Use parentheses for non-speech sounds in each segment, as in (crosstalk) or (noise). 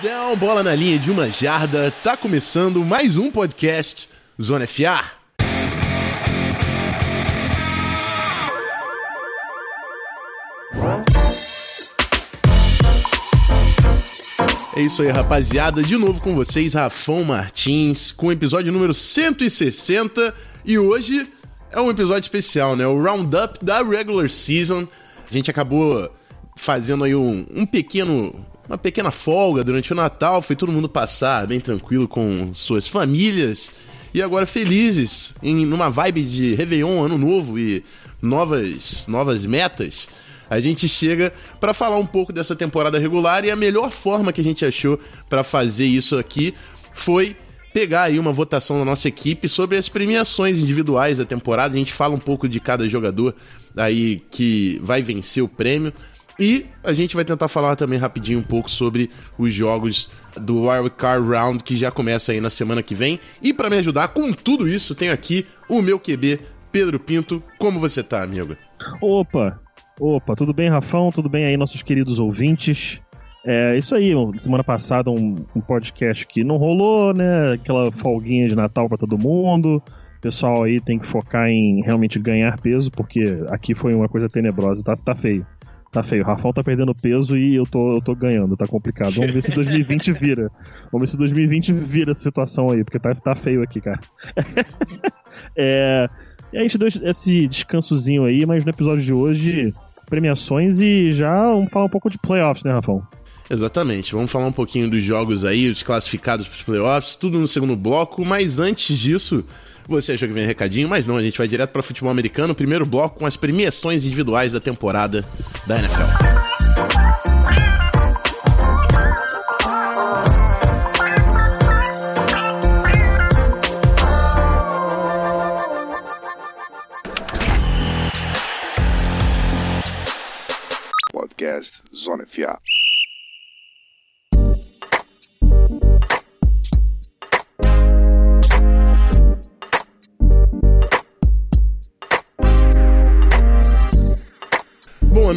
Touchdown, bola na linha de uma jarda. Tá começando mais um podcast Zona FA. É isso aí, rapaziada. De novo com vocês, Rafão Martins, com o episódio número 160. E hoje é um episódio especial, né? O roundup da regular season. A gente acabou fazendo aí um, um pequeno uma pequena folga durante o Natal, foi todo mundo passar bem tranquilo com suas famílias e agora felizes em numa vibe de Réveillon, Ano Novo e novas novas metas. A gente chega para falar um pouco dessa temporada regular e a melhor forma que a gente achou para fazer isso aqui foi pegar aí uma votação da nossa equipe sobre as premiações individuais da temporada. A gente fala um pouco de cada jogador aí que vai vencer o prêmio. E a gente vai tentar falar também rapidinho um pouco sobre os jogos do Wild Card Round que já começa aí na semana que vem. E para me ajudar com tudo isso, tenho aqui o meu QB, Pedro Pinto. Como você tá, amigo? Opa, opa, tudo bem, Rafão? Tudo bem aí, nossos queridos ouvintes? É isso aí, semana passada um, um podcast que não rolou, né? Aquela folguinha de Natal para todo mundo. O pessoal aí tem que focar em realmente ganhar peso, porque aqui foi uma coisa tenebrosa, tá, tá feio. Tá feio. O Rafão tá perdendo peso e eu tô, eu tô ganhando, tá complicado. Vamos ver se 2020 (laughs) vira. Vamos ver se 2020 vira essa situação aí, porque tá, tá feio aqui, cara. (laughs) é, e a gente deu esse descansozinho aí, mas no episódio de hoje, premiações e já vamos falar um pouco de playoffs, né, Rafão? Exatamente. Vamos falar um pouquinho dos jogos aí, os classificados para os playoffs, tudo no segundo bloco, mas antes disso. Você achou que vem recadinho, mas não, a gente vai direto para futebol americano, primeiro bloco com as premiações individuais da temporada da NFL.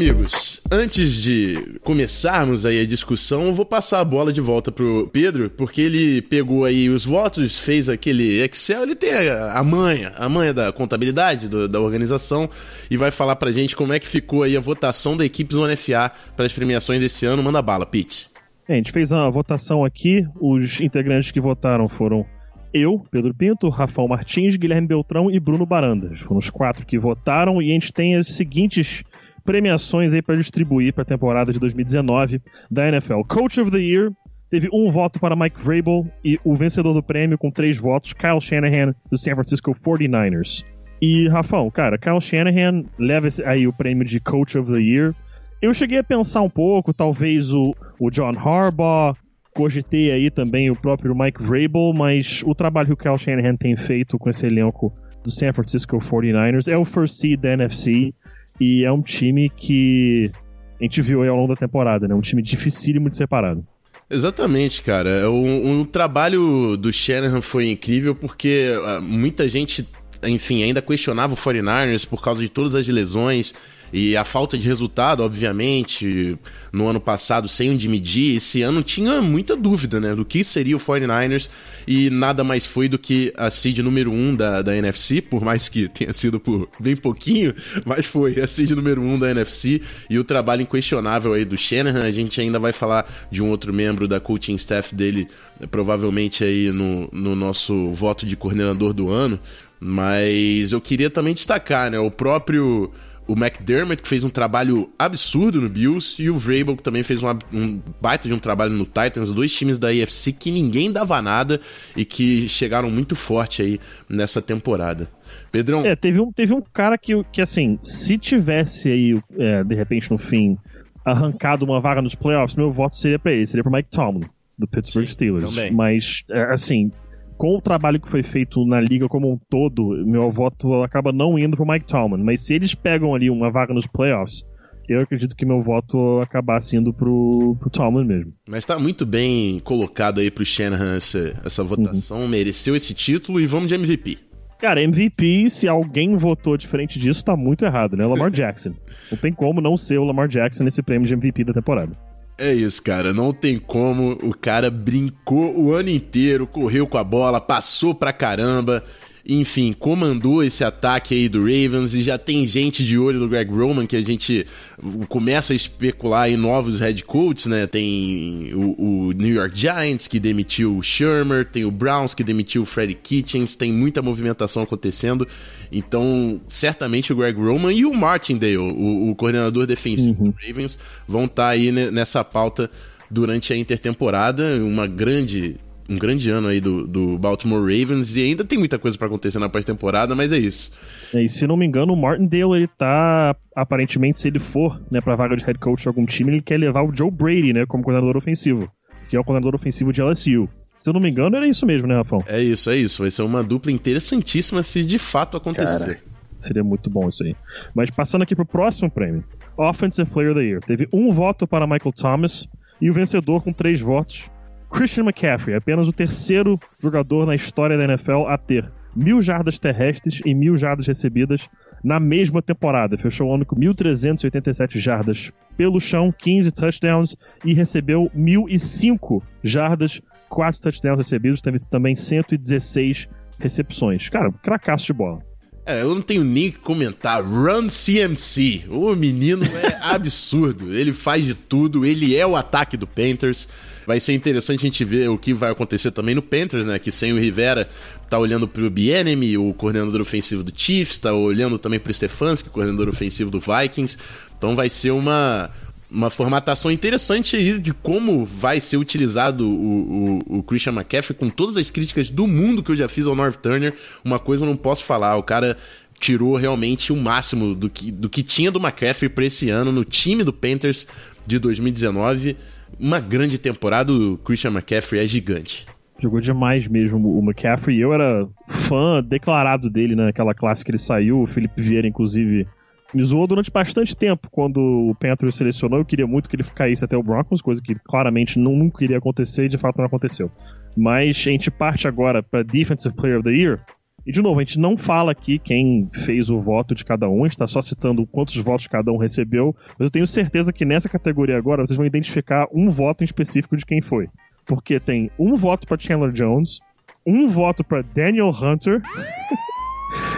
Amigos, antes de começarmos aí a discussão, eu vou passar a bola de volta pro Pedro, porque ele pegou aí os votos, fez aquele Excel, ele tem a, manha, a manha da contabilidade do, da organização e vai falar pra gente como é que ficou aí a votação da equipe Zona FA para as premiações desse ano. Manda bala, Pete. É, a gente fez uma votação aqui, os integrantes que votaram foram eu, Pedro Pinto, Rafael Martins, Guilherme Beltrão e Bruno Barandas. Foram os quatro que votaram e a gente tem as seguintes premiações aí para distribuir para a temporada de 2019 da NFL. Coach of the Year teve um voto para Mike Vrabel e o vencedor do prêmio com três votos, Kyle Shanahan do San Francisco 49ers. E Rafão, cara, Kyle Shanahan leva aí o prêmio de Coach of the Year. Eu cheguei a pensar um pouco, talvez o, o John Harbaugh, cogitei aí também o próprio Mike Vrabel, mas o trabalho que o Kyle Shanahan tem feito com esse elenco do San Francisco 49ers é o first seed da NFC e é um time que a gente viu aí ao longo da temporada, né? Um time dificílimo de separado. Exatamente, cara. O, o trabalho do Shanahan foi incrível porque uh, muita gente, enfim, ainda questionava o 49ers por causa de todas as lesões e a falta de resultado, obviamente, no ano passado, sem onde medir, esse ano tinha muita dúvida, né, do que seria o 49ers e nada mais foi do que a seed número 1 um da, da NFC, por mais que tenha sido por bem pouquinho, mas foi a seed número 1 um da NFC e o trabalho inquestionável aí do Shanahan. A gente ainda vai falar de um outro membro da coaching staff dele, provavelmente aí no, no nosso voto de coordenador do ano, mas eu queria também destacar, né, o próprio o McDermott, que fez um trabalho absurdo no Bills, e o Vrabel, que também fez um, um, baita de um trabalho no Titans, dois times da AFC que ninguém dava nada e que chegaram muito forte aí nessa temporada. Pedrão. É, teve um, teve um cara que, que assim, se tivesse aí, é, de repente, no fim, arrancado uma vaga nos playoffs, meu voto seria para ele, seria para Mike Tomlin, do Pittsburgh Sim, Steelers. Também. Mas, é, assim, com o trabalho que foi feito na liga como um todo, meu voto acaba não indo pro Mike Tomlin. Mas se eles pegam ali uma vaga nos playoffs, eu acredito que meu voto acabasse indo pro, pro Tomlin mesmo. Mas tá muito bem colocado aí pro Shanahan essa, essa votação, uhum. mereceu esse título e vamos de MVP. Cara, MVP, se alguém votou diferente disso, tá muito errado, né? Lamar (laughs) Jackson. Não tem como não ser o Lamar Jackson nesse prêmio de MVP da temporada. É isso, cara. Não tem como. O cara brincou o ano inteiro, correu com a bola, passou pra caramba enfim, comandou esse ataque aí do Ravens e já tem gente de olho no Greg Roman que a gente começa a especular em novos head coaches, né? Tem o, o New York Giants que demitiu o Shermer, tem o Browns que demitiu o Freddie Kitchens, tem muita movimentação acontecendo. Então, certamente o Greg Roman e o Martindale, o, o coordenador defensivo uhum. do Ravens, vão estar tá aí nessa pauta durante a intertemporada, uma grande um grande ano aí do, do Baltimore Ravens e ainda tem muita coisa para acontecer na pós-temporada, mas é isso. É, e se não me engano, o Martindale, ele tá, aparentemente, se ele for, né, pra vaga de head coach de algum time, ele quer levar o Joe Brady, né, como coordenador ofensivo, que é o coordenador ofensivo de LSU. Se eu não me engano, era isso mesmo, né, Rafão? É isso, é isso. Vai ser uma dupla interessantíssima se de fato acontecer. Cara, seria muito bom isso aí. Mas passando aqui pro próximo prêmio. Offensive Player of the Year. Teve um voto para Michael Thomas e o vencedor com três votos Christian McCaffrey, apenas o terceiro jogador na história da NFL a ter mil jardas terrestres e mil jardas recebidas na mesma temporada. Fechou o ano com 1.387 jardas pelo chão, 15 touchdowns e recebeu 1.005 jardas, 4 touchdowns recebidos, teve também 116 recepções. Cara, cracaço de bola. É, eu não tenho nem que comentar. Run CMC. O menino é (laughs) absurdo. Ele faz de tudo. Ele é o ataque do Panthers. Vai ser interessante a gente ver o que vai acontecer também no Panthers, né? Que sem o Rivera tá olhando pro Bienemy, o coordenador ofensivo do Chiefs, tá olhando também pro Stefanski, coordenador ofensivo do Vikings. Então vai ser uma, uma formatação interessante aí de como vai ser utilizado o, o, o, Christian McCaffrey com todas as críticas do mundo que eu já fiz ao North Turner. Uma coisa eu não posso falar, o cara tirou realmente o máximo do que, do que tinha do McCaffrey para esse ano no time do Panthers de 2019. Uma grande temporada, o Christian McCaffrey é gigante. Jogou demais mesmo o McCaffrey. Eu era fã declarado dele naquela classe que ele saiu. O Felipe Vieira, inclusive, me zoou durante bastante tempo quando o Panthers selecionou. Eu queria muito que ele caísse até o Broncos, coisa que claramente não, nunca iria acontecer e de fato não aconteceu. Mas a gente parte agora para Defensive Player of the Year. E de novo, a gente não fala aqui quem fez o voto de cada um, está só citando quantos votos cada um recebeu, mas eu tenho certeza que nessa categoria agora vocês vão identificar um voto em específico de quem foi. Porque tem um voto para Chandler Jones, um voto para Daniel Hunter (laughs)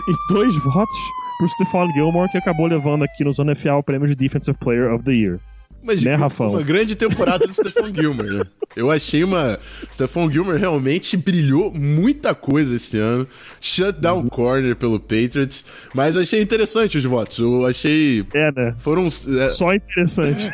e dois votos pro Stephon Gilmore, que acabou levando aqui no Zona FA o prêmio de Defensive Player of the Year. Mas né, Rafão? uma grande temporada do (laughs) Stephon Gilmer, né? Eu achei uma. Stephon Gilmer realmente brilhou muita coisa esse ano. Shutdown uhum. corner pelo Patriots. Mas achei interessante os votos. Eu achei. É, né? Foram. É... Só interessante.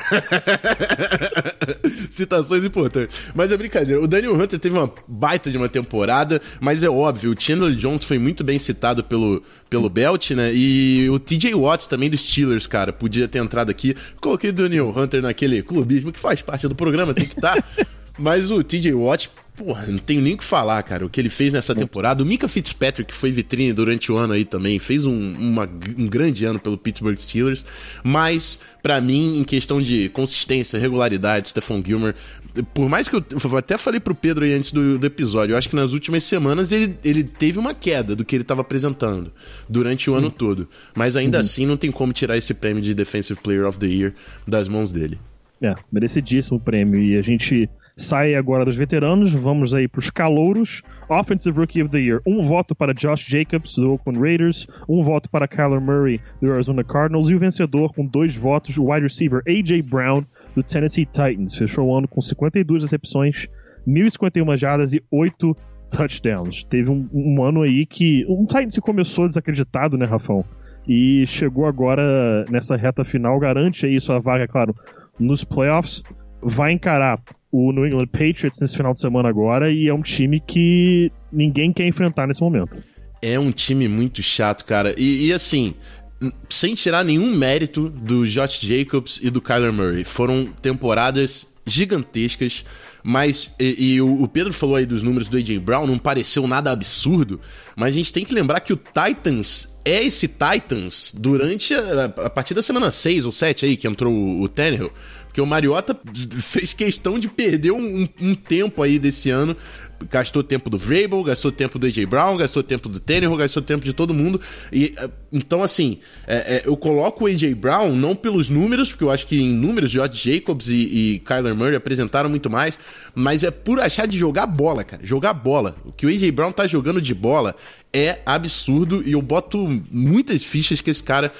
(laughs) Citações importantes. Mas é brincadeira. O Daniel Hunter teve uma baita de uma temporada, mas é óbvio, o Chandler Jones foi muito bem citado pelo, pelo Belt, né? E o TJ Watts também dos Steelers, cara, podia ter entrado aqui. Coloquei o Daniel Hunter naquele clubismo que faz parte do programa, tem que estar. (laughs) Mas o TJ Watt, porra, não tenho nem o que falar, cara. O que ele fez nessa temporada. O Mika Fitzpatrick, que foi vitrine durante o ano aí também, fez um, uma, um grande ano pelo Pittsburgh Steelers. Mas, para mim, em questão de consistência, regularidade, Stephon Gilmer, por mais que eu, eu até falei pro Pedro aí antes do, do, episódio, eu acho que nas últimas semanas ele, ele teve uma queda do que ele estava apresentando durante o ano uhum. todo. Mas ainda uhum. assim não tem como tirar esse prêmio de Defensive Player of the Year das mãos dele. É, merecidíssimo prêmio. E a gente sai agora dos veteranos, vamos aí pros calouros. Offensive Rookie of the Year. Um voto para Josh Jacobs, do Oakland Raiders. Um voto para Kyler Murray, do Arizona Cardinals. E o vencedor, com dois votos, o wide receiver A.J. Brown, do Tennessee Titans. Fechou o ano com 52 recepções, 1.051 jardas e 8 touchdowns. Teve um, um ano aí que. Um Titans começou desacreditado, né, Rafão? E chegou agora nessa reta final, garante aí sua vaga, claro, nos playoffs. Vai encarar o New England Patriots nesse final de semana agora e é um time que ninguém quer enfrentar nesse momento. É um time muito chato, cara. E, e assim, sem tirar nenhum mérito do Josh Jacobs e do Kyler Murray. Foram temporadas gigantescas. Mas, e, e o Pedro falou aí dos números do A.J. Brown, não pareceu nada absurdo, mas a gente tem que lembrar que o Titans é esse Titans durante a, a partir da semana 6 ou 7 aí, que entrou o, o Tannehill. Porque o Mariota fez questão de perder um, um, tempo aí desse ano. Gastou tempo do Vrabel, gastou tempo do AJ Brown, gastou tempo do Tannehill, gastou tempo de todo mundo. E, eh, então, assim, é, é, eu coloco o AJ Brown não pelos números, porque eu acho que em números, George Jacobs e, e Kyler Murray apresentaram muito mais, mas é por achar de jogar bola, cara. Jogar bola. O que o AJ Brown tá jogando de bola é absurdo e eu boto muitas fichas que esse cara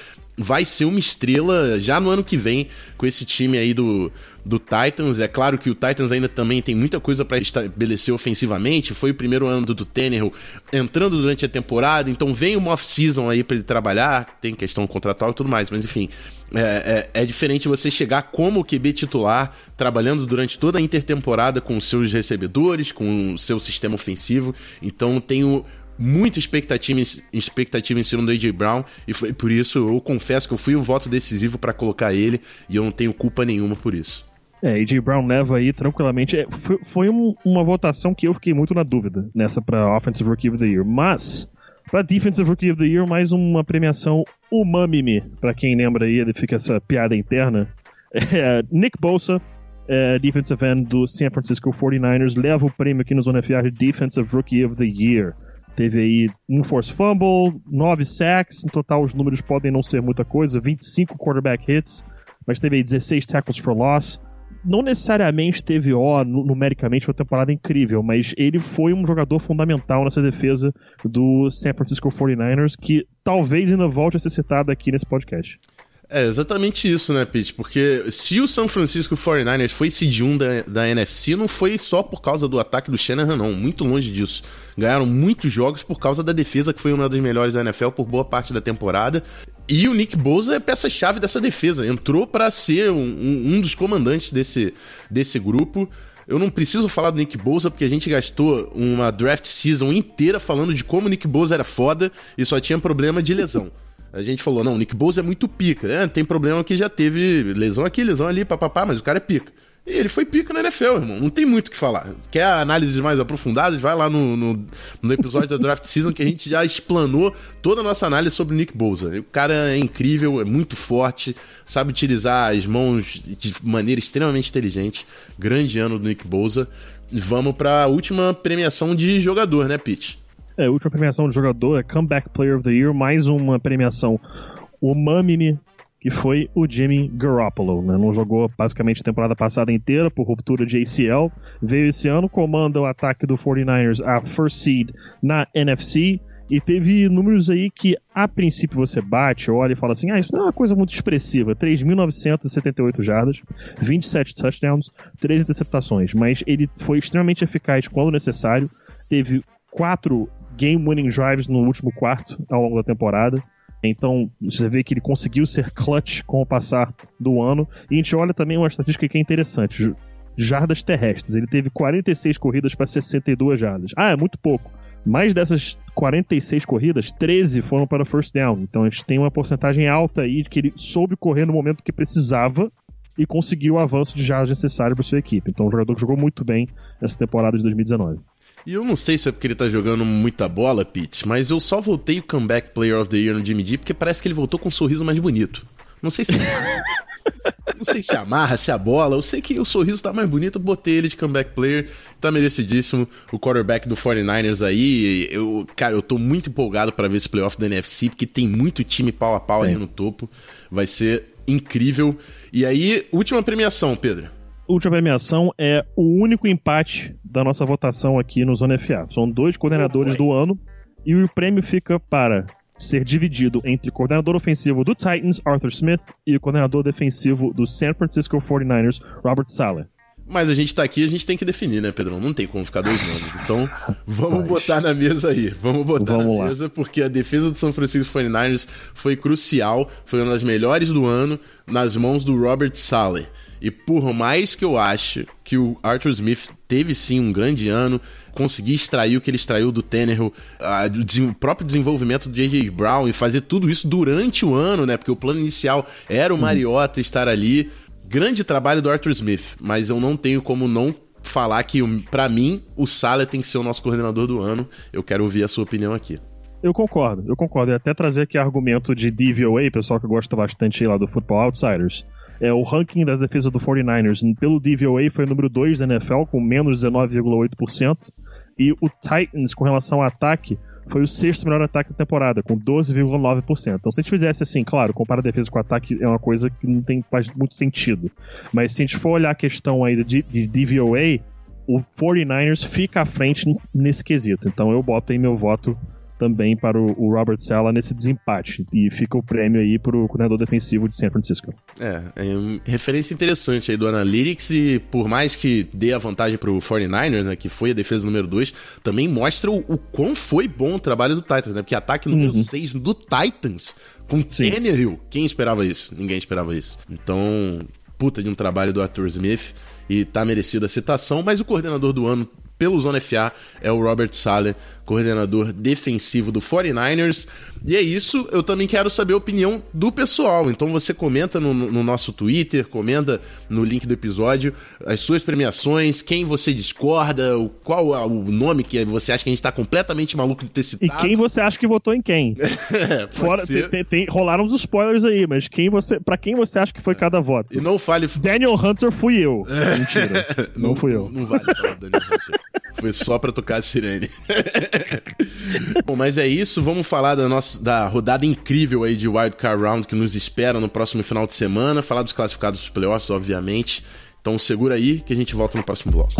vai ser uma estrela já no ano que vem com esse time aí do, do Titans. É claro que o Titans ainda também tem muita coisa para estabelecer ofensivamente. Foi o primeiro ano do, do Tannehill entrando durante a temporada, então vem uma off-season aí para ele trabalhar. Tem questão contratual e tudo mais, mas enfim. É, é, é, diferente você chegar como QB titular, trabalhando durante toda a intertemporada com seus recebedores, com o seu sistema ofensivo. Então tenho muita expectativa, expectativa em cima do AJ Brown e foi por isso eu confesso que eu fui o voto decisivo para colocar ele e eu não tenho culpa nenhuma por isso. É, AJ Brown leva aí tranquilamente. É, foi, foi um, uma votação que eu fiquei muito na dúvida nessa para Offensive Rookie of the Year, mas para Defensive Rookie of the Year mais uma premiação umami para quem lembra aí, ele fica essa piada interna. (laughs) É, Nick Bosa é, defensive end do San Francisco 49ers, leva o prêmio aqui no Zona FR Defensive Rookie of the Year. Teve aí um force fumble, 9 sacks, em total os números podem não ser muita coisa, 25 quarterback hits, mas teve aí 16 tackles for loss. Não necessariamente teve ó, numericamente uma temporada incrível, mas ele foi um jogador fundamental nessa defesa do San Francisco 49ers, que talvez ainda volte a ser citado aqui nesse podcast. É exatamente isso, né, Pete? Porque se o São Francisco 49ers foi seed 1 da, da NFC, não foi só por causa do ataque do Shanahan, não. Muito longe disso. Ganharam muitos jogos por causa da defesa, que foi uma das melhores da NFL por boa parte da temporada. E o Nick Bosa é peça-chave dessa defesa. Entrou para ser um, um, um dos comandantes desse, desse grupo. Eu não preciso falar do Nick Bosa porque a gente gastou uma draft season inteira falando de como o Nick Bosa era foda e só tinha problema de lesão. (laughs) A gente falou, não, o Nick Bosa é muito pica. É, tem problema que já teve lesão aqui, lesão ali, papapá, mas o cara é pica. E ele foi pica na NFL, irmão. Não tem muito o que falar. Quer análises mais aprofundadas? Vai lá no, no, no, episódio da Draft Season que a gente já explanou toda a nossa análise sobre o Nick Bosa. O cara é incrível, é muito forte, sabe utilizar as mãos de maneira extremamente inteligente. Grande ano do Nick Bosa. Vamos para a última premiação de jogador, né, Pete? É, última premiação de jogador é Comeback Player of the Year, mais uma premiação Umami, que foi o Jimmy Garoppolo. Né? Não jogou basicamente a temporada passada inteira por ruptura de ACL. Veio esse ano, comanda o ataque do 49ers a first seed na NFC. E teve números aí que, a princípio, você bate, olha e fala assim: ah, isso não é uma coisa muito expressiva. 3.978 jardas, 27 touchdowns, 3 interceptações. Mas ele foi extremamente eficaz quando necessário. Teve quatro game-winning drives no último quarto ao longo da temporada. Então, você vê que ele conseguiu ser clutch com o passar do ano. E a gente olha também uma estatística que é interessante: jardas terrestres. Ele teve 46 corridas para 62 jardas. Ah, é muito pouco. Mais dessas 46 corridas, 13 foram para first down. Então a gente tem uma porcentagem alta aí que ele soube correr no momento que precisava e conseguiu o avanço de jardas necessário para sua equipe. Então, um jogador que jogou muito bem nessa temporada de 2019. E eu não sei se é porque ele tá jogando muita bola, Pete, mas eu só voltei o Comeback Player of the Year no Jimmy G porque parece que ele voltou com um sorriso mais bonito. Não sei se. (laughs) não sei se amarra, se a bola. Eu sei que o sorriso tá mais bonito, botei ele de comeback player. Tá merecidíssimo. O quarterback do 49ers aí. Eu, cara, eu tô muito empolgado para ver esse playoff da NFC, porque tem muito time pau a pau Sim. ali no topo. Vai ser incrível. E aí, última premiação, Pedro última premiação é o único empate da nossa votação aqui no Zona FA. São dois coordenadores do ano e o prêmio fica para ser dividido entre o coordenador ofensivo do Titans, Arthur Smith, e o coordenador defensivo do San Francisco 49ers, Robert Saleh. Mas a gente tá aqui, a gente tem que definir, né, Pedrão? Não tem como ficar dois nomes. Então, (laughs) vamos botar na mesa aí. Vamos botar vamos na lá. mesa, porque a defesa do São Francisco 49ers foi crucial, foi uma das melhores do ano, nas mãos do Robert Saleh. E por mais que eu ache que o Arthur Smith teve sim um grande ano, conseguir extrair o que ele extraiu do Tannehill, o próprio desenvolvimento do J.J. Brown e fazer tudo isso durante o ano, né? Porque o plano inicial era o uhum. Mariota estar ali. Grande trabalho do Arthur Smith, mas eu não tenho como não falar que, para mim, o Salah tem que ser o nosso coordenador do ano. Eu quero ouvir a sua opinião aqui. Eu concordo, eu concordo. E até trazer aqui argumento de DVOA, pessoal que gosta bastante lá do Football Outsiders. É, o ranking da defesa do 49ers pelo DVOA foi o número 2 da NFL, com menos 19,8%. E o Titans, com relação ao ataque, foi o sexto melhor ataque da temporada, com 12,9%. Então, se a gente fizesse assim, claro, comparar a defesa com o ataque é uma coisa que não tem, faz muito sentido. Mas se a gente for olhar a questão aí de, de DVOA, o 49ers fica à frente nesse quesito. Então, eu boto aí meu voto também para o, o Robert Sala nesse desempate. E fica o prêmio aí para o coordenador defensivo de San Francisco. É, é uma referência interessante aí do Analytics e por mais que dê a vantagem para o 49ers, né, que foi a defesa número 2, também mostra o, o quão foi bom o trabalho do Titans, né? Porque ataque número 6 uhum. do Titans com Tannehill. Quem esperava isso? Ninguém esperava isso. Então, puta de um trabalho do Arthur Smith e tá merecida a citação, mas o coordenador do ano pelo Zona FA é o Robert Saleh, coordenador defensivo do 49ers. E é isso, eu também quero saber a opinião do pessoal. Então você comenta no, no, nosso Twitter, comenta no link do episódio as suas premiações, quem você discorda, o, qual é o nome que você acha que a gente está completamente maluco de ter citado. E quem você acha que votou em quem? (laughs) é, Fora, tem, tem, tem, rolaram os spoilers aí, mas quem você, para quem você acha que foi cada voto? E não fale. Daniel Hunter fui eu. (laughs) Mentira. não, não fui eu. Não vale falar Daniel Hunter. Foi só pra tocar a sirene. (laughs) (laughs) Bom, mas é isso. Vamos falar da nossa da rodada incrível aí de Wild Card Round que nos espera no próximo final de semana. Falar dos classificados dos playoffs, obviamente. Então segura aí que a gente volta no próximo bloco.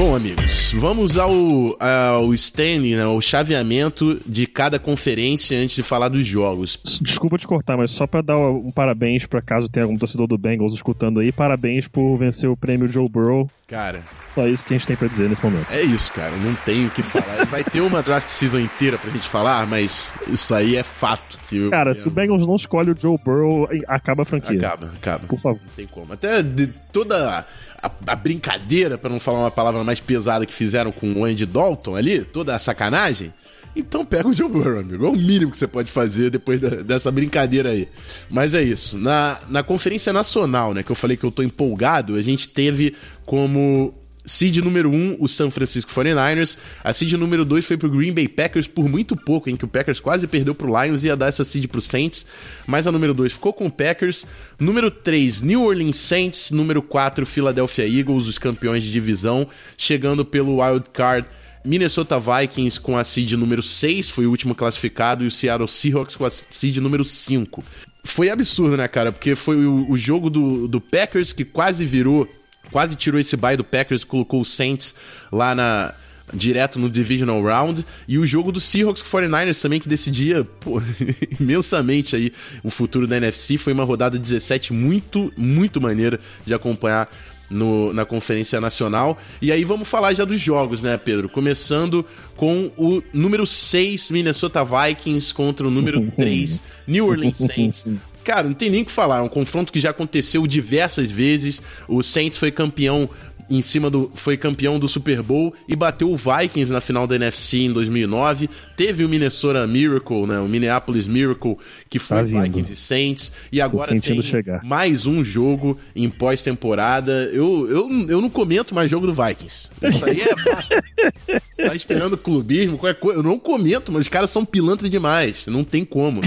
Bom, amigos, vamos ao, ao standing, né, ao chaveamento de cada conferência antes de falar dos jogos. Desculpa te cortar, mas só para dar um parabéns para caso tenha algum torcedor do Bengals escutando aí, parabéns por vencer o prêmio Joe Burrow. Cara, só isso que a gente tem para dizer nesse momento. É isso, cara, não tenho o que falar. Vai ter uma draft season inteira pra gente falar, mas isso aí é fato. Que cara, se o Bengals não escolhe o Joe Burrow, acaba a franquia. Acaba, acaba. Por favor. Não tem como. Até de toda a, a brincadeira, para não falar uma palavra mais pesada que fizeram com o Andy Dalton ali, toda a sacanagem. Então pega o Joe Burrow, amigo. É o mínimo que você pode fazer depois da, dessa brincadeira aí. Mas é isso. Na, na Conferência Nacional, né, que eu falei que eu tô empolgado, a gente teve como Seed número 1, um, o San Francisco 49ers. A seed número 2 foi pro Green Bay Packers por muito pouco, em que o Packers quase perdeu pro Lions e ia dar essa seed pro Saints. Mas a número 2 ficou com o Packers. Número 3, New Orleans Saints. Número 4, Philadelphia Eagles, os campeões de divisão. Chegando pelo Wild Card, Minnesota Vikings com a seed número 6, foi o último classificado. E o Seattle Seahawks com a seed número 5. Foi absurdo, né, cara? Porque foi o, o jogo do, do Packers que quase virou quase tirou esse bye do Packers, colocou o Saints lá na direto no divisional round e o jogo do Seahawks com 49ers também que decidia pô, (laughs) imensamente aí o futuro da NFC foi uma rodada 17 muito muito maneira de acompanhar no, na Conferência Nacional. E aí vamos falar já dos jogos, né, Pedro? Começando com o número 6 Minnesota Vikings contra o número (laughs) 3 New Orleans Saints. Cara, não tem nem o que falar. É um confronto que já aconteceu diversas vezes. O Saints foi campeão em cima do. Foi campeão do Super Bowl e bateu o Vikings na final da NFC em 2009. Teve o Minnesota Miracle, né? O Minneapolis Miracle, que foi tá Vikings e Saints. E agora tem chegar. mais um jogo em pós-temporada. Eu, eu, eu não comento mais jogo do Vikings. Isso aí é. (laughs) tá esperando clubismo, qualquer coisa. Eu não comento, mas os caras são pilantras demais. Não tem como.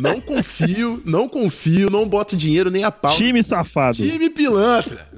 Não confio, não confio, não boto dinheiro nem a pau. Time safado. Time pilantra.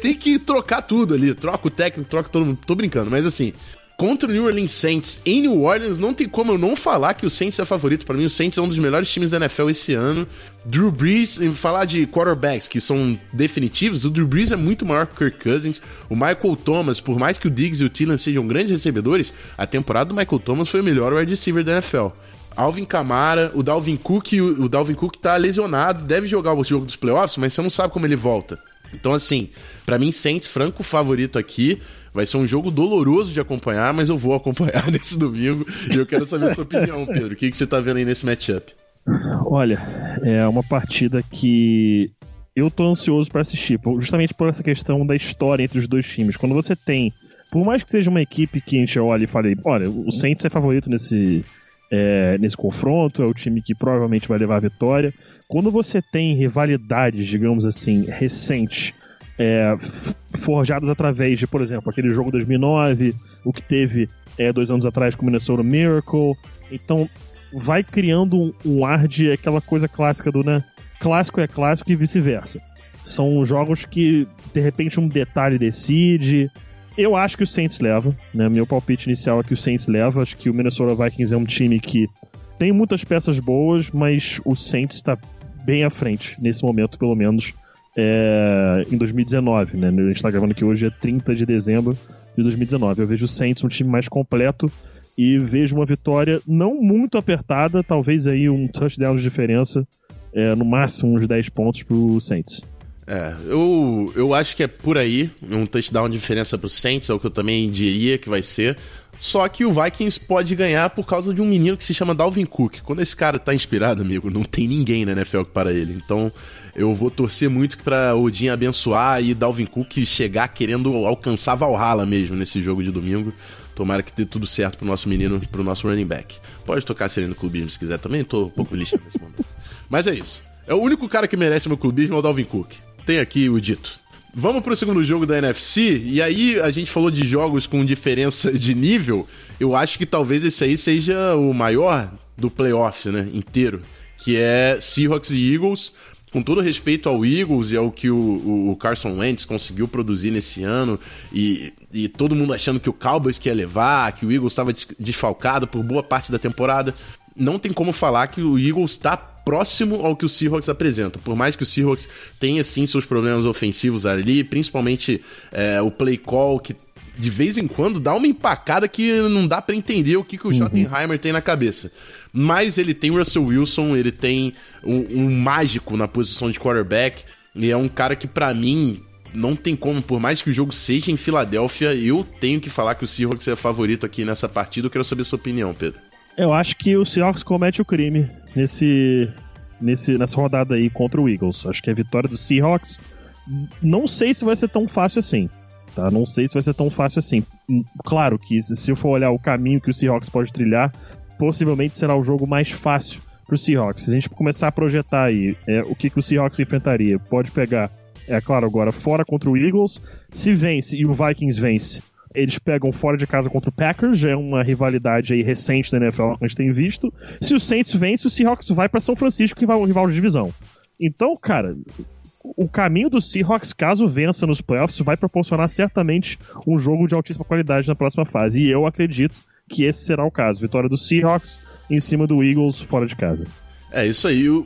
Tem que trocar tudo ali. Troca o técnico, troca todo mundo. Tô brincando, mas assim, contra o New Orleans Saints em New Orleans, não tem como eu não falar que o Saints é favorito. Para mim, o Saints é um dos melhores times da NFL esse ano. Drew Brees, falar de quarterbacks que são definitivos, o Drew Brees é muito maior que o Kirk Cousins. O Michael Thomas, por mais que o Diggs e o Thielen sejam grandes recebedores, a temporada do Michael Thomas foi o melhor wide receiver da NFL. Alvin Kamara, o Dalvin Cook, o Dalvin Cook tá lesionado, deve jogar o jogo dos playoffs, mas você não sabe como ele volta. Então, assim, para mim, Saints, franco favorito aqui. Vai ser um jogo doloroso de acompanhar, mas eu vou acompanhar (laughs) nesse domingo. E eu quero saber a sua opinião, Pedro. O que, que você tá vendo aí nesse matchup? Olha, é uma partida que eu tô ansioso para assistir, justamente por essa questão da história entre os dois times. Quando você tem, por mais que seja uma equipe que a gente olha e fale, olha, o Saints é favorito nesse, é, nesse confronto, é o time que provavelmente vai levar a vitória. Quando você tem rivalidades, digamos assim, recentes, é, forjadas através de, por exemplo, aquele jogo 2009, o que teve é, dois anos atrás com o Minnesota Miracle. Então, vai criando um, ar de aquela coisa clássica do, né? Clássico é clássico e vice-versa. São jogos que, de repente, um detalhe decide. Eu acho que o Saints leva, né? Meu palpite inicial é que o Saints leva. Acho que o Minnesota Vikings é um time que tem muitas peças boas, mas o Saints está bem à frente, nesse momento, pelo menos, é, em 2019, né? A gente está gravando aqui hoje, é 30 de dezembro de 2019. Eu vejo o Saints um time mais completo e vejo uma vitória não muito apertada, talvez aí um touchdown de diferença, é, no máximo uns 10 pontos pro Saints. É, eu, eu acho que é por aí, um touchdown de diferença pro Saints, é o que eu também diria que vai ser. Só que o Vikings pode ganhar por causa de um menino que se chama Dalvin Cook. Quando esse cara tá inspirado, amigo, não tem ninguém na NFL para ele. Então eu vou torcer muito pra Odin abençoar e Dalvin Cook chegar querendo alcançar Valhalla mesmo nesse jogo de domingo. Tomara que dê tudo certo pro nosso menino, pro nosso running back. Pode tocar Sereno Clubismo se quiser também, tô um pouco lixo nesse momento. Mas é isso. É o único cara que merece meu clubismo é o Dalvin Cook. Tem aqui o dito. Vamos pro segundo jogo da NFC, e aí a gente falou de jogos com diferença de nível. Eu acho que talvez esse aí seja o maior do playoff, né, inteiro, que é Seahawks e Eagles com todo respeito ao Eagles e ao que o, o Carson Wentz conseguiu produzir nesse ano, e, e todo mundo achando que o Cowboys quer levar, que o Eagles estava desfalcado por boa parte da temporada, não tem como falar que o Eagles está próximo ao que o Seahawks apresenta. Por mais que o Seahawks tenha sim seus problemas ofensivos ali, principalmente é, o play call que de vez em quando dá uma empacada que não dá para entender o que, que o uhum. Schottenheimer tem na cabeça. Mas ele tem o Russell Wilson, ele tem um, um mágico na posição de quarterback, e é um cara que para mim não tem como, por mais que o jogo seja em Filadélfia, eu tenho que falar que o Seahawks é favorito aqui nessa partida. Eu quero saber a sua opinião, Pedro. Eu acho que o Seahawks comete o crime nesse, nesse, nessa rodada aí contra o Eagles. Acho que a vitória do Seahawks. Não sei se vai ser tão fácil assim tá? Não sei se vai ser tão fácil assim. Claro que se eu for olhar o caminho que o Seahawks pode trilhar, possivelmente será o jogo mais fácil para o Seahawks. Se a gente começar a projetar aí é, o que, que o Seahawks enfrentaria, pode pegar, é claro, agora fora contra o Eagles, se vence e o Vikings vence, eles pegam fora de casa contra o Packers, já é uma rivalidade aí recente da NFL que a gente tem visto. Se o Saints vence, o Seahawks vai para São Francisco, que vai o rival de divisão. Então, cara, o caminho do Seahawks, caso vença nos playoffs, vai proporcionar certamente um jogo de altíssima qualidade na próxima fase. E eu acredito que esse será o caso. Vitória do Seahawks em cima do Eagles fora de casa. É isso aí. O,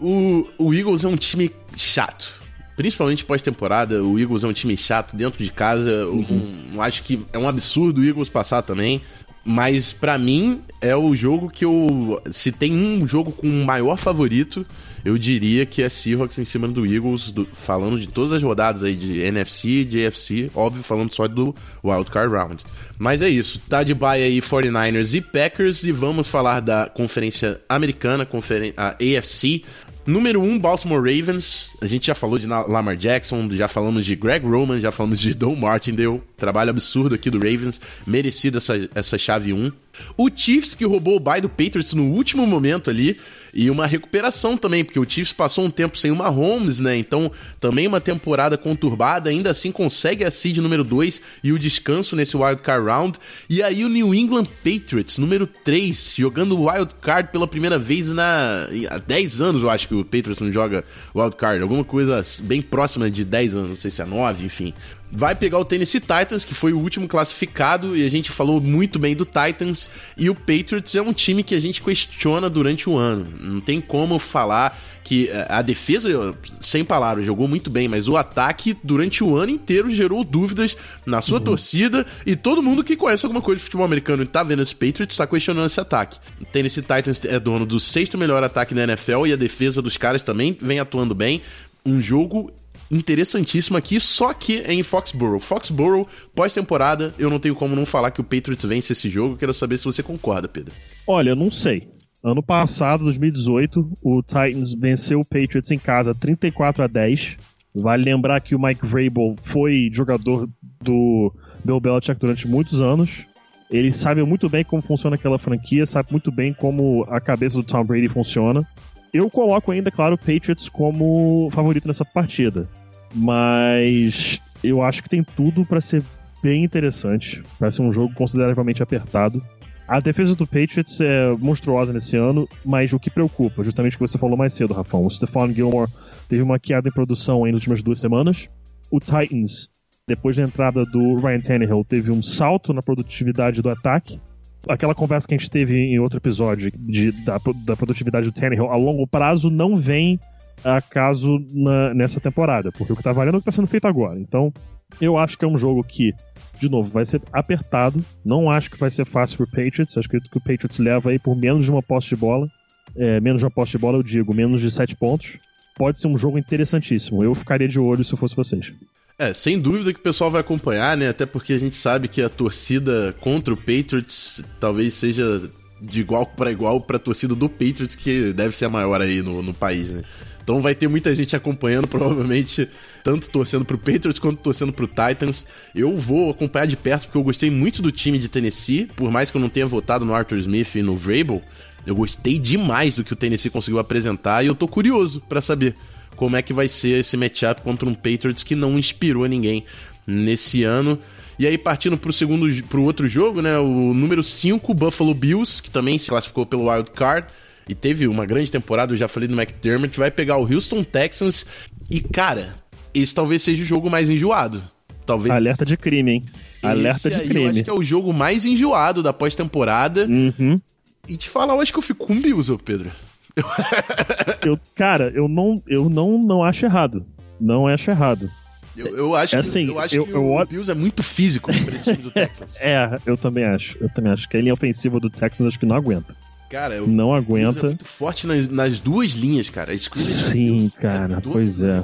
o, o Eagles é um time chato. Principalmente pós-temporada, o Eagles é um time chato dentro de casa. Uhum. Um, acho que é um absurdo o Eagles passar também. Mas para mim é o jogo que eu. Se tem um jogo com o maior favorito, eu diria que é Seahawks em cima do Eagles, do, falando de todas as rodadas aí de NFC, de AFC, óbvio, falando só do Wild Card Round. Mas é isso, tá de bye aí 49ers e Packers e vamos falar da Conferência Americana, conferen a AFC. Número 1, um, Baltimore Ravens. A gente já falou de Lamar Jackson, já falamos de Greg Roman, já falamos de Don Martindale. Trabalho absurdo aqui do Ravens. Merecida essa, essa chave 1. O Chiefs, que roubou o bye do Patriots no último momento ali. E uma recuperação também, porque o Chiefs passou um tempo sem uma Holmes, né? Então, também uma temporada conturbada, ainda assim consegue a seed número 2 e o descanso nesse Wild Card Round. E aí o New England Patriots, número 3, jogando Wild Card pela primeira vez na há 10 anos, eu acho que o Patriots não joga Wild Card, alguma coisa bem próxima de 10 anos, não sei se é 9, enfim vai pegar o Tennessee Titans, que foi o último classificado, e a gente falou muito bem do Titans, e o Patriots é um time que a gente questiona durante o ano. Não tem como falar que eh, a defesa, sem palavras, jogou muito bem, mas o ataque durante o ano inteiro gerou dúvidas na sua uhum. torcida e todo mundo que conhece alguma coisa de futebol americano e tá vendo esse Patriots está questionando esse ataque. O Tennessee Titans é dono do sexto melhor ataque da NFL e a defesa dos caras também vem atuando bem. Um jogo interessantíssima aqui, só que é em Foxborough. Foxborough, pós-temporada, eu não tenho como não falar que o Patriots vence esse jogo. Quero saber se você concorda, Pedro. Olha, eu não sei. Ano passado, 2018, o Titans venceu o Patriots em casa 34 a 10. Vale lembrar que o Mike Vrabel foi jogador do Bill Belichick durante muitos anos. Ele sabe muito bem como funciona aquela franquia, sabe muito bem como a cabeça do Tom Brady funciona. Eu coloco ainda, claro, o Patriots como favorito nessa partida. Mas eu acho que tem tudo para ser bem interessante. Vai ser um jogo consideravelmente apertado. A defesa do Patriots é monstruosa nesse ano, mas o que preocupa, justamente o que você falou mais cedo, Rafão, o Stephon Gilmore teve uma queda em produção aí nas últimas duas semanas. O Titans, depois da entrada do Ryan Tannehill, teve um salto na produtividade do ataque. Aquela conversa que a gente teve em outro episódio de, da, da produtividade do Tannehill a longo prazo não vem acaso na, nessa temporada, porque o que tá valendo é o que tá sendo feito agora. Então, eu acho que é um jogo que, de novo, vai ser apertado. Não acho que vai ser fácil pro Patriots. Acho que o Patriots leva aí por menos de uma posse de bola. É, menos de uma posse de bola, eu digo, menos de sete pontos. Pode ser um jogo interessantíssimo. Eu ficaria de olho se fosse vocês. É, sem dúvida que o pessoal vai acompanhar, né? Até porque a gente sabe que a torcida contra o Patriots talvez seja de igual para igual para a torcida do Patriots, que deve ser a maior aí no, no país, né? Então vai ter muita gente acompanhando, provavelmente, tanto torcendo pro Patriots quanto torcendo pro Titans. Eu vou acompanhar de perto porque eu gostei muito do time de Tennessee, por mais que eu não tenha votado no Arthur Smith e no Vrabel, eu gostei demais do que o Tennessee conseguiu apresentar e eu tô curioso para saber como é que vai ser esse matchup contra um Patriots que não inspirou ninguém nesse ano. E aí, partindo pro segundo pro outro jogo, né? O número 5, Buffalo Bills, que também se classificou pelo Wild Card e teve uma grande temporada, eu já falei do McDermott, vai pegar o Houston Texans e, cara, esse talvez seja o jogo mais enjoado. Talvez. Alerta de crime, hein? Alerta esse de crime. Eu acho que é o jogo mais enjoado da pós-temporada. Uhum. E te falar, eu acho que eu fico com o Bills, ô Pedro. (laughs) eu, cara, eu não, eu não, não acho errado. Não acho errado. Eu, eu acho, é assim, que, eu acho eu, que o Bills é muito físico pra esse time do (laughs) Texas. é, eu também acho. Eu também acho que a linha ofensiva do Texas acho que não aguenta. Cara, não aguenta. É muito forte nas, nas duas linhas, cara. Sim, cara, é pois é.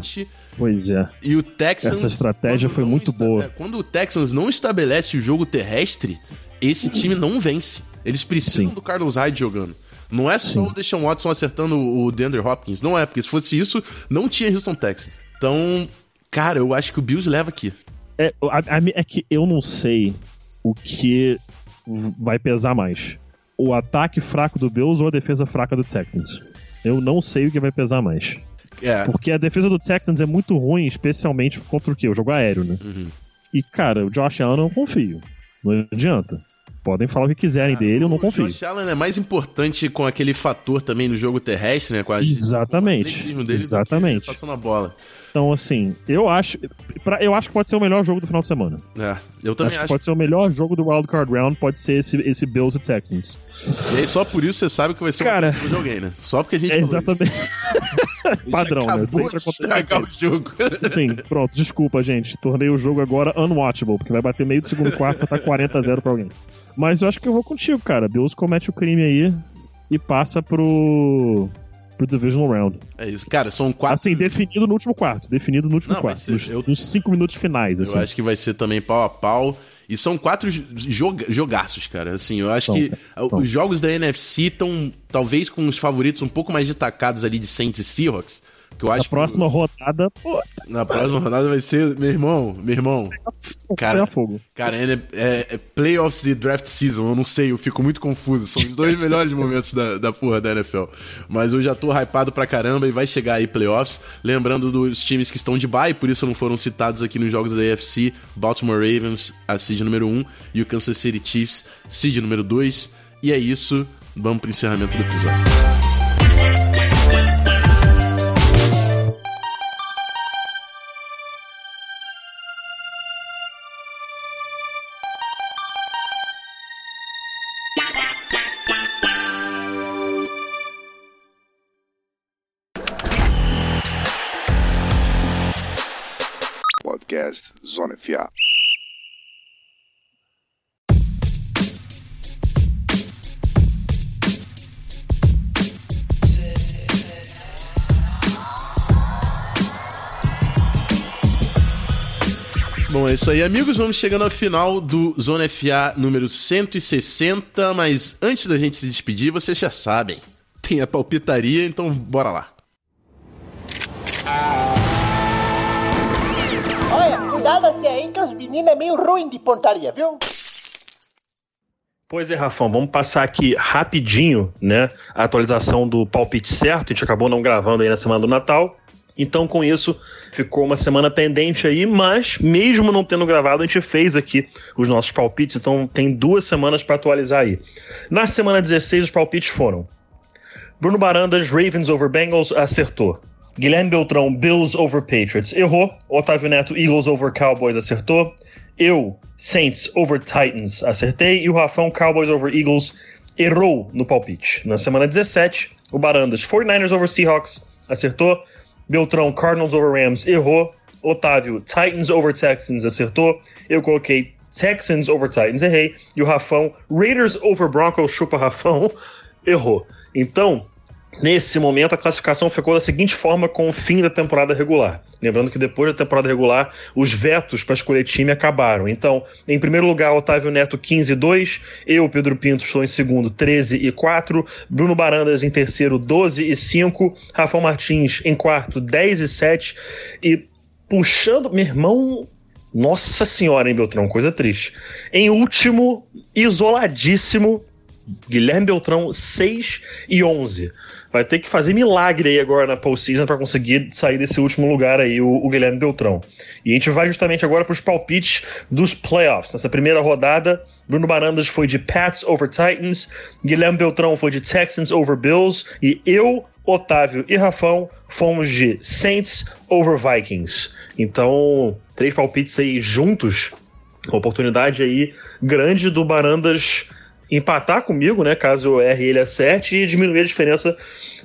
Pois é. E o Texans. Essa estratégia foi muito boa. É, quando o Texans não estabelece o jogo terrestre, esse time não vence. Eles precisam Sim. do Carlos Hyde jogando. Não é só Sim. o Deshaun Watson acertando o DeAndre Hopkins. Não é, porque se fosse isso, não tinha Houston Texans. Então, cara, eu acho que o Bills leva aqui. É, é que eu não sei o que vai pesar mais o ataque fraco do Bills ou a defesa fraca do Texans. Eu não sei o que vai pesar mais. É. Porque a defesa do Texans é muito ruim, especialmente contra o quê? O jogo aéreo, né? Uhum. E, cara, o Josh Allen eu não confio. Não adianta. Podem falar o que quiserem ah, dele, eu não confio. O Josh Allen é mais importante com aquele fator também no jogo terrestre, né? Com a, Exatamente. Com o dele Exatamente. Passando a bola. Então, assim, eu acho. Pra, eu acho que pode ser o melhor jogo do final de semana. É, eu também acho. acho. Que pode ser o melhor jogo do Wild Card Round, pode ser esse, esse Bills e Texans. E aí, só por isso você sabe que vai ser Cara, um jogo alguém, né? Só porque a gente. É exatamente. (laughs) Padrão, né? Sempre acontece. o jogo. (laughs) Sim, pronto, desculpa, gente. Tornei o jogo agora unwatchable, porque vai bater meio do segundo quarto pra estar 40 a 0 pra alguém. Mas eu acho que eu vou contigo, cara. Bills comete o crime aí e passa pro pro Divisional Round. É isso, cara, são quatro. Assim, definido no último quarto. Definido no último Não, quarto. Nos, eu... nos, cinco minutos finais. Assim. Eu acho que vai ser também pau a pau. E são quatro jog jogaços, cara. Assim, eu acho são, que são. os jogos da NFC estão, talvez, com os favoritos um pouco mais destacados ali de Saints e Seahawks. Que eu acho Na próxima que... rodada, pô. Na próxima rodada vai ser, meu irmão, meu irmão. Cara, fogo. cara é, é, é, playoffs e draft season, eu não sei, eu fico muito confuso. São os dois (laughs) melhores momentos da, da porra da NFL. Mas eu já tô hypado pra caramba e vai chegar aí playoffs. Lembrando dos times que estão de bye, por isso não foram citados aqui nos jogos da AFC: Baltimore Ravens, a seed número 1, e o Kansas City Chiefs, seed número 2. E é isso, vamos pro encerramento do episódio. Isso aí, amigos. Vamos chegando ao final do Zona FA número 160. Mas antes da gente se despedir, vocês já sabem. Tem a palpitaria, então bora lá. Olha, cuidado-se aí que os meninos é meio ruim de pontaria, viu? Pois é, Rafão, vamos passar aqui rapidinho, né? A atualização do palpite certo. A gente acabou não gravando aí na semana do Natal. Então, com isso, ficou uma semana pendente aí, mas mesmo não tendo gravado, a gente fez aqui os nossos palpites, então tem duas semanas para atualizar aí. Na semana 16, os palpites foram: Bruno Barandas, Ravens over Bengals, acertou. Guilherme Beltrão, Bills over Patriots, errou. Otávio Neto, Eagles over Cowboys, acertou. Eu, Saints over Titans, acertei. E o Rafão, Cowboys over Eagles, errou no palpite. Na semana 17, o Barandas, 49ers over Seahawks, acertou. Beltrão, Cardinals over Rams, errou. Otávio, Titans over Texans, acertou. Eu coloquei Texans over Titans, errei. E o Rafão, Raiders over Broncos, chupa Rafão, (laughs) errou. Então, Nesse momento, a classificação ficou da seguinte forma com o fim da temporada regular. Lembrando que depois da temporada regular, os vetos para escolher time acabaram. Então, em primeiro lugar, Otávio Neto 15 e 2, eu, Pedro Pinto, estou em segundo 13 e 4, Bruno Barandas em terceiro 12 e 5, Rafael Martins em quarto 10 e 7 e puxando, meu irmão, nossa senhora, hein, Beltrão, coisa triste. Em último, isoladíssimo, Guilherme Beltrão 6 e 11 vai ter que fazer milagre aí agora na postseason para conseguir sair desse último lugar aí, o, o, Guilherme Beltrão. E a gente vai justamente agora para os palpites dos playoffs. Nessa primeira rodada, Bruno Barandas foi de Pats over Titans, Guilherme Beltrão foi de Texans over Bills e eu, Otávio e Rafão fomos de Saints over Vikings. Então, três palpites aí juntos, uma oportunidade aí grande do Barandas empatar comigo, né? Caso eu erre ele acerte e diminuir a diferença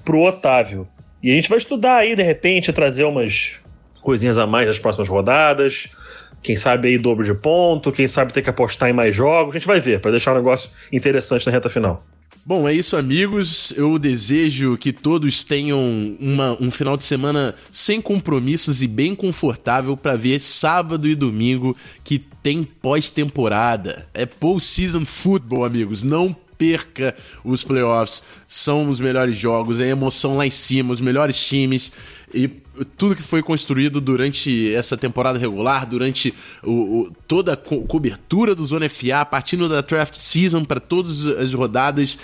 pro Otávio. E a gente vai estudar aí, de repente, trazer umas coisinhas a mais nas próximas rodadas. Quem sabe aí dobro de ponto, quem sabe ter que apostar em mais jogos. A gente vai ver, para deixar um negócio interessante na reta final. Bom, é isso, amigos. Eu desejo que todos tenham uma, um final de semana sem compromissos e bem confortável para ver sábado e domingo que tem pós-temporada. É post-season football, amigos. Não perca os playoffs. São os melhores jogos, é emoção lá em cima, os melhores times e tudo que foi construído durante essa temporada regular, durante o, o, toda a co cobertura do Zona FA, partindo da draft season para todas as rodadas.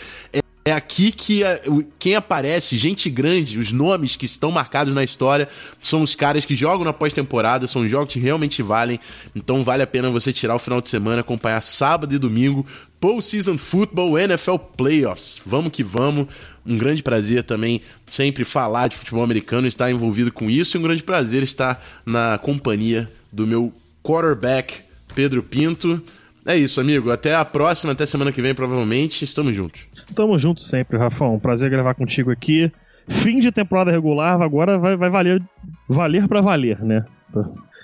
É, é aqui que a, quem aparece, gente grande, os nomes que estão marcados na história, são os caras que jogam na pós-temporada, são jogos que realmente valem. Então vale a pena você tirar o final de semana, acompanhar sábado e domingo, Post-Season Football NFL Playoffs. Vamos que vamos. Um grande prazer também sempre falar de futebol americano, estar envolvido com isso, e um grande prazer estar na companhia do meu quarterback, Pedro Pinto. É isso, amigo. Até a próxima, até semana que vem, provavelmente. Estamos juntos. Estamos juntos sempre, Rafão. Prazer gravar contigo aqui. Fim de temporada regular, agora vai, vai valer valer para valer, né? Pra,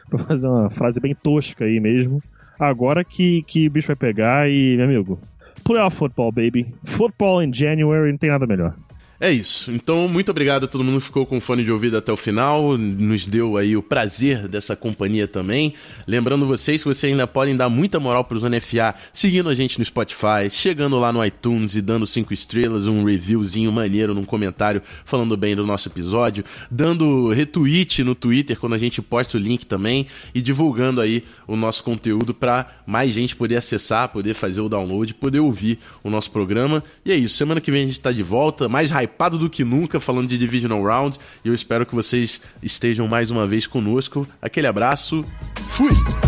pra, fazer uma frase bem tosca aí mesmo. Agora que, que o bicho vai pegar e, meu amigo, playoff football, baby. Football in January, não tem nada melhor. É isso. Então, muito obrigado a todo mundo que ficou com fone de ouvido até o final. Nos deu aí o prazer dessa companhia também. Lembrando vocês que vocês ainda podem dar muita moral para os NFA seguindo a gente no Spotify, chegando lá no iTunes e dando cinco estrelas, um reviewzinho maneiro num comentário falando bem do nosso episódio, dando retweet no Twitter quando a gente posta o link também e divulgando aí o nosso conteúdo para mais gente poder acessar, poder fazer o download, poder ouvir o nosso programa. E é isso. Semana que vem a gente está de volta, mais hypado do que nunca, falando de Divisional Round. E eu espero que vocês estejam mais uma vez conosco. Aquele abraço, fui!